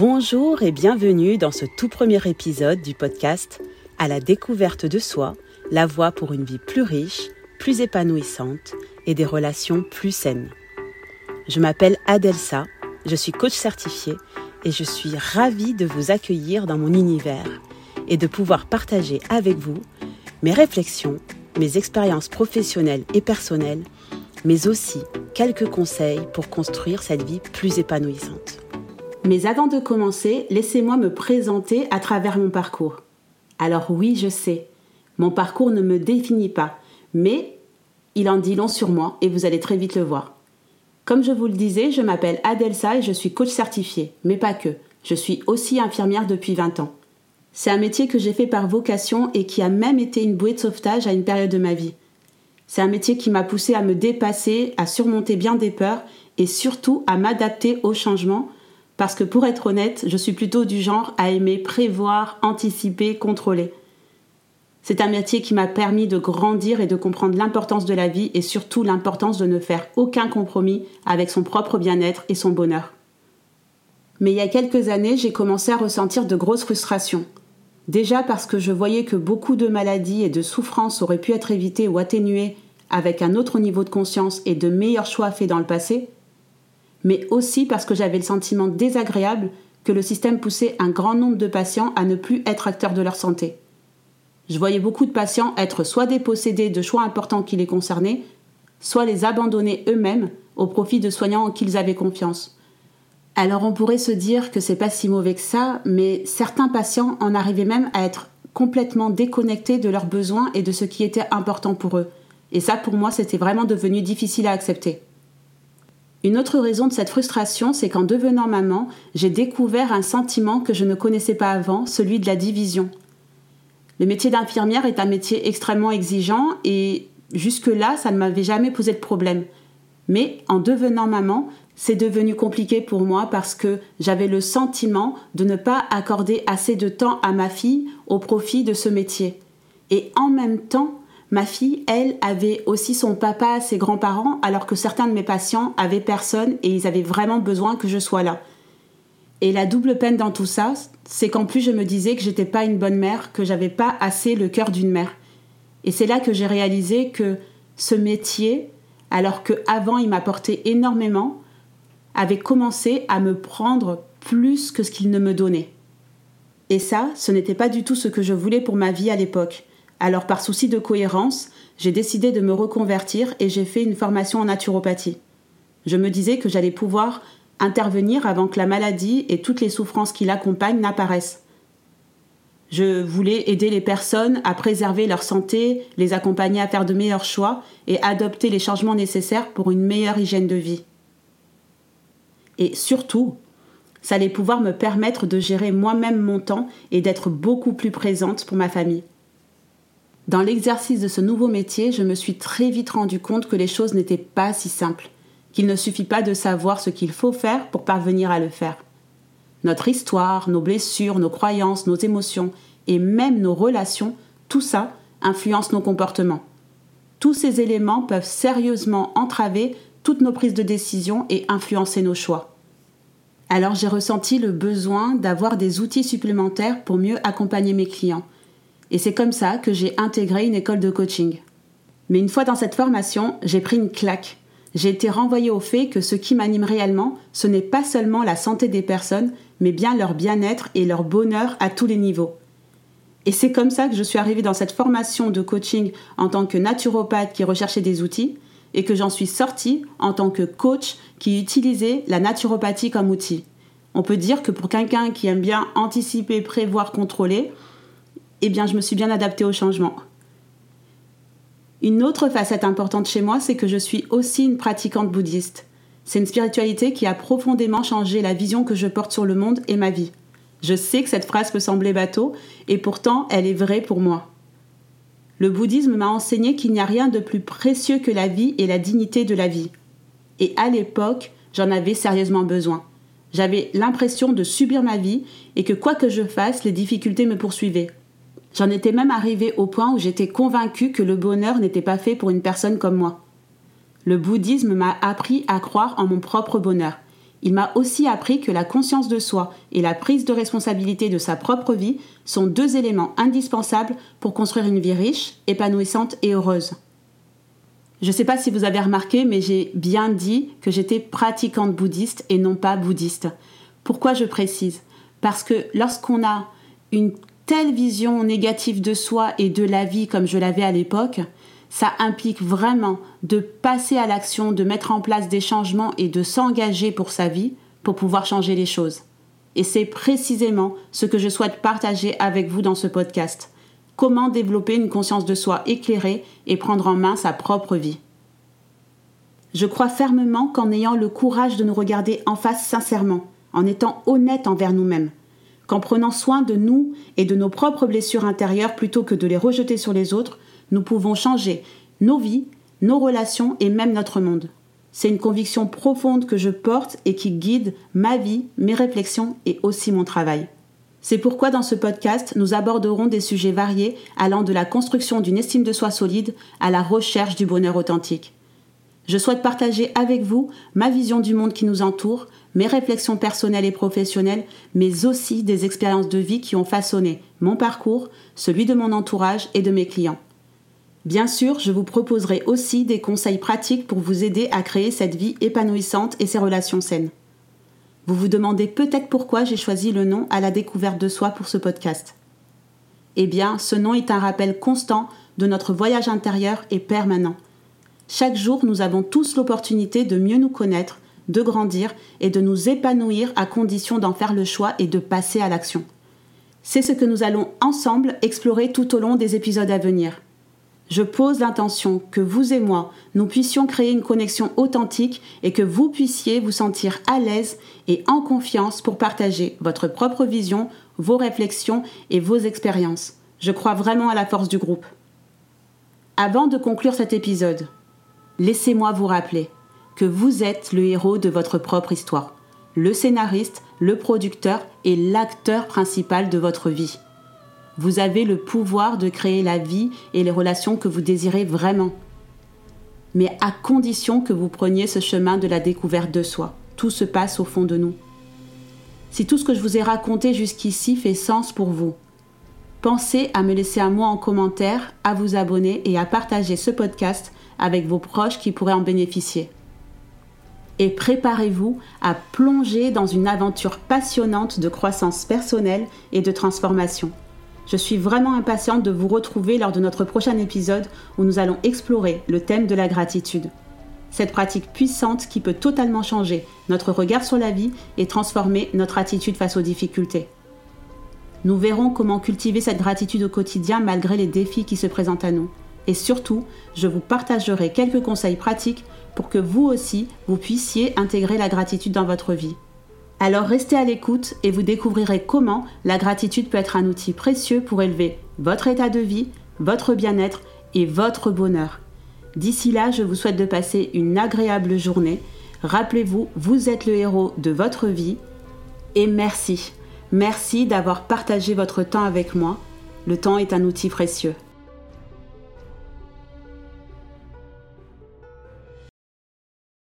Bonjour et bienvenue dans ce tout premier épisode du podcast À la découverte de soi, la voie pour une vie plus riche, plus épanouissante et des relations plus saines. Je m'appelle Adelsa, je suis coach certifié et je suis ravie de vous accueillir dans mon univers et de pouvoir partager avec vous mes réflexions, mes expériences professionnelles et personnelles, mais aussi quelques conseils pour construire cette vie plus épanouissante. Mais avant de commencer, laissez-moi me présenter à travers mon parcours. Alors oui, je sais, mon parcours ne me définit pas, mais il en dit long sur moi et vous allez très vite le voir. Comme je vous le disais, je m'appelle Adelsa et je suis coach certifié, mais pas que. Je suis aussi infirmière depuis 20 ans. C'est un métier que j'ai fait par vocation et qui a même été une bouée de sauvetage à une période de ma vie. C'est un métier qui m'a poussé à me dépasser, à surmonter bien des peurs et surtout à m'adapter aux changements parce que pour être honnête, je suis plutôt du genre à aimer prévoir, anticiper, contrôler. C'est un métier qui m'a permis de grandir et de comprendre l'importance de la vie et surtout l'importance de ne faire aucun compromis avec son propre bien-être et son bonheur. Mais il y a quelques années, j'ai commencé à ressentir de grosses frustrations. Déjà parce que je voyais que beaucoup de maladies et de souffrances auraient pu être évitées ou atténuées avec un autre niveau de conscience et de meilleurs choix faits dans le passé, mais aussi parce que j'avais le sentiment désagréable que le système poussait un grand nombre de patients à ne plus être acteurs de leur santé. Je voyais beaucoup de patients être soit dépossédés de choix importants qui les concernaient, soit les abandonner eux-mêmes au profit de soignants en qui ils avaient confiance. Alors on pourrait se dire que c'est pas si mauvais que ça, mais certains patients en arrivaient même à être complètement déconnectés de leurs besoins et de ce qui était important pour eux. Et ça, pour moi, c'était vraiment devenu difficile à accepter. Une autre raison de cette frustration, c'est qu'en devenant maman, j'ai découvert un sentiment que je ne connaissais pas avant, celui de la division. Le métier d'infirmière est un métier extrêmement exigeant et jusque-là, ça ne m'avait jamais posé de problème. Mais en devenant maman, c'est devenu compliqué pour moi parce que j'avais le sentiment de ne pas accorder assez de temps à ma fille au profit de ce métier. Et en même temps, Ma fille, elle, avait aussi son papa, ses grands-parents, alors que certains de mes patients avaient personne et ils avaient vraiment besoin que je sois là. Et la double peine dans tout ça, c'est qu'en plus je me disais que j'étais pas une bonne mère, que j'avais pas assez le cœur d'une mère. Et c'est là que j'ai réalisé que ce métier, alors que avant il m'apportait énormément, avait commencé à me prendre plus que ce qu'il ne me donnait. Et ça, ce n'était pas du tout ce que je voulais pour ma vie à l'époque. Alors par souci de cohérence, j'ai décidé de me reconvertir et j'ai fait une formation en naturopathie. Je me disais que j'allais pouvoir intervenir avant que la maladie et toutes les souffrances qui l'accompagnent n'apparaissent. Je voulais aider les personnes à préserver leur santé, les accompagner à faire de meilleurs choix et adopter les changements nécessaires pour une meilleure hygiène de vie. Et surtout, ça allait pouvoir me permettre de gérer moi-même mon temps et d'être beaucoup plus présente pour ma famille. Dans l'exercice de ce nouveau métier, je me suis très vite rendu compte que les choses n'étaient pas si simples, qu'il ne suffit pas de savoir ce qu'il faut faire pour parvenir à le faire. Notre histoire, nos blessures, nos croyances, nos émotions et même nos relations, tout ça influence nos comportements. Tous ces éléments peuvent sérieusement entraver toutes nos prises de décision et influencer nos choix. Alors j'ai ressenti le besoin d'avoir des outils supplémentaires pour mieux accompagner mes clients et c'est comme ça que j'ai intégré une école de coaching. Mais une fois dans cette formation, j'ai pris une claque. J'ai été renvoyée au fait que ce qui m'anime réellement, ce n'est pas seulement la santé des personnes, mais bien leur bien-être et leur bonheur à tous les niveaux. Et c'est comme ça que je suis arrivée dans cette formation de coaching en tant que naturopathe qui recherchait des outils et que j'en suis sortie en tant que coach qui utilisait la naturopathie comme outil. On peut dire que pour quelqu'un qui aime bien anticiper, prévoir, contrôler, eh bien, je me suis bien adaptée au changement. Une autre facette importante chez moi, c'est que je suis aussi une pratiquante bouddhiste. C'est une spiritualité qui a profondément changé la vision que je porte sur le monde et ma vie. Je sais que cette phrase peut sembler bateau, et pourtant elle est vraie pour moi. Le bouddhisme m'a enseigné qu'il n'y a rien de plus précieux que la vie et la dignité de la vie. Et à l'époque, j'en avais sérieusement besoin. J'avais l'impression de subir ma vie et que quoi que je fasse, les difficultés me poursuivaient. J'en étais même arrivée au point où j'étais convaincue que le bonheur n'était pas fait pour une personne comme moi. Le bouddhisme m'a appris à croire en mon propre bonheur. il m'a aussi appris que la conscience de soi et la prise de responsabilité de sa propre vie sont deux éléments indispensables pour construire une vie riche, épanouissante et heureuse. Je ne sais pas si vous avez remarqué, mais j'ai bien dit que j'étais pratiquante bouddhiste et non pas bouddhiste. Pourquoi je précise? Parce que lorsqu'on a une telle vision négative de soi et de la vie comme je l'avais à l'époque, ça implique vraiment de passer à l'action, de mettre en place des changements et de s'engager pour sa vie pour pouvoir changer les choses. Et c'est précisément ce que je souhaite partager avec vous dans ce podcast. Comment développer une conscience de soi éclairée et prendre en main sa propre vie. Je crois fermement qu'en ayant le courage de nous regarder en face sincèrement, en étant honnête envers nous-mêmes, qu'en prenant soin de nous et de nos propres blessures intérieures plutôt que de les rejeter sur les autres, nous pouvons changer nos vies, nos relations et même notre monde. C'est une conviction profonde que je porte et qui guide ma vie, mes réflexions et aussi mon travail. C'est pourquoi dans ce podcast, nous aborderons des sujets variés allant de la construction d'une estime de soi solide à la recherche du bonheur authentique. Je souhaite partager avec vous ma vision du monde qui nous entoure, mes réflexions personnelles et professionnelles, mais aussi des expériences de vie qui ont façonné mon parcours, celui de mon entourage et de mes clients. Bien sûr, je vous proposerai aussi des conseils pratiques pour vous aider à créer cette vie épanouissante et ces relations saines. Vous vous demandez peut-être pourquoi j'ai choisi le nom à la découverte de soi pour ce podcast. Eh bien, ce nom est un rappel constant de notre voyage intérieur et permanent. Chaque jour, nous avons tous l'opportunité de mieux nous connaître, de grandir et de nous épanouir à condition d'en faire le choix et de passer à l'action. C'est ce que nous allons ensemble explorer tout au long des épisodes à venir je pose l'intention que vous et moi, nous puissions créer une connexion authentique et que vous puissiez vous sentir à l'aise et en confiance pour partager votre propre vision, vos réflexions et vos expériences. Je crois vraiment à la force du groupe. Avant de conclure cet épisode, laissez-moi vous rappeler que vous êtes le héros de votre propre histoire, le scénariste, le producteur et l'acteur principal de votre vie. Vous avez le pouvoir de créer la vie et les relations que vous désirez vraiment. Mais à condition que vous preniez ce chemin de la découverte de soi. Tout se passe au fond de nous. Si tout ce que je vous ai raconté jusqu'ici fait sens pour vous, pensez à me laisser un mot en commentaire, à vous abonner et à partager ce podcast avec vos proches qui pourraient en bénéficier. Et préparez-vous à plonger dans une aventure passionnante de croissance personnelle et de transformation. Je suis vraiment impatiente de vous retrouver lors de notre prochain épisode où nous allons explorer le thème de la gratitude. Cette pratique puissante qui peut totalement changer notre regard sur la vie et transformer notre attitude face aux difficultés. Nous verrons comment cultiver cette gratitude au quotidien malgré les défis qui se présentent à nous. Et surtout, je vous partagerai quelques conseils pratiques pour que vous aussi, vous puissiez intégrer la gratitude dans votre vie. Alors restez à l'écoute et vous découvrirez comment la gratitude peut être un outil précieux pour élever votre état de vie, votre bien-être et votre bonheur. D'ici là, je vous souhaite de passer une agréable journée. Rappelez-vous, vous êtes le héros de votre vie. Et merci. Merci d'avoir partagé votre temps avec moi. Le temps est un outil précieux.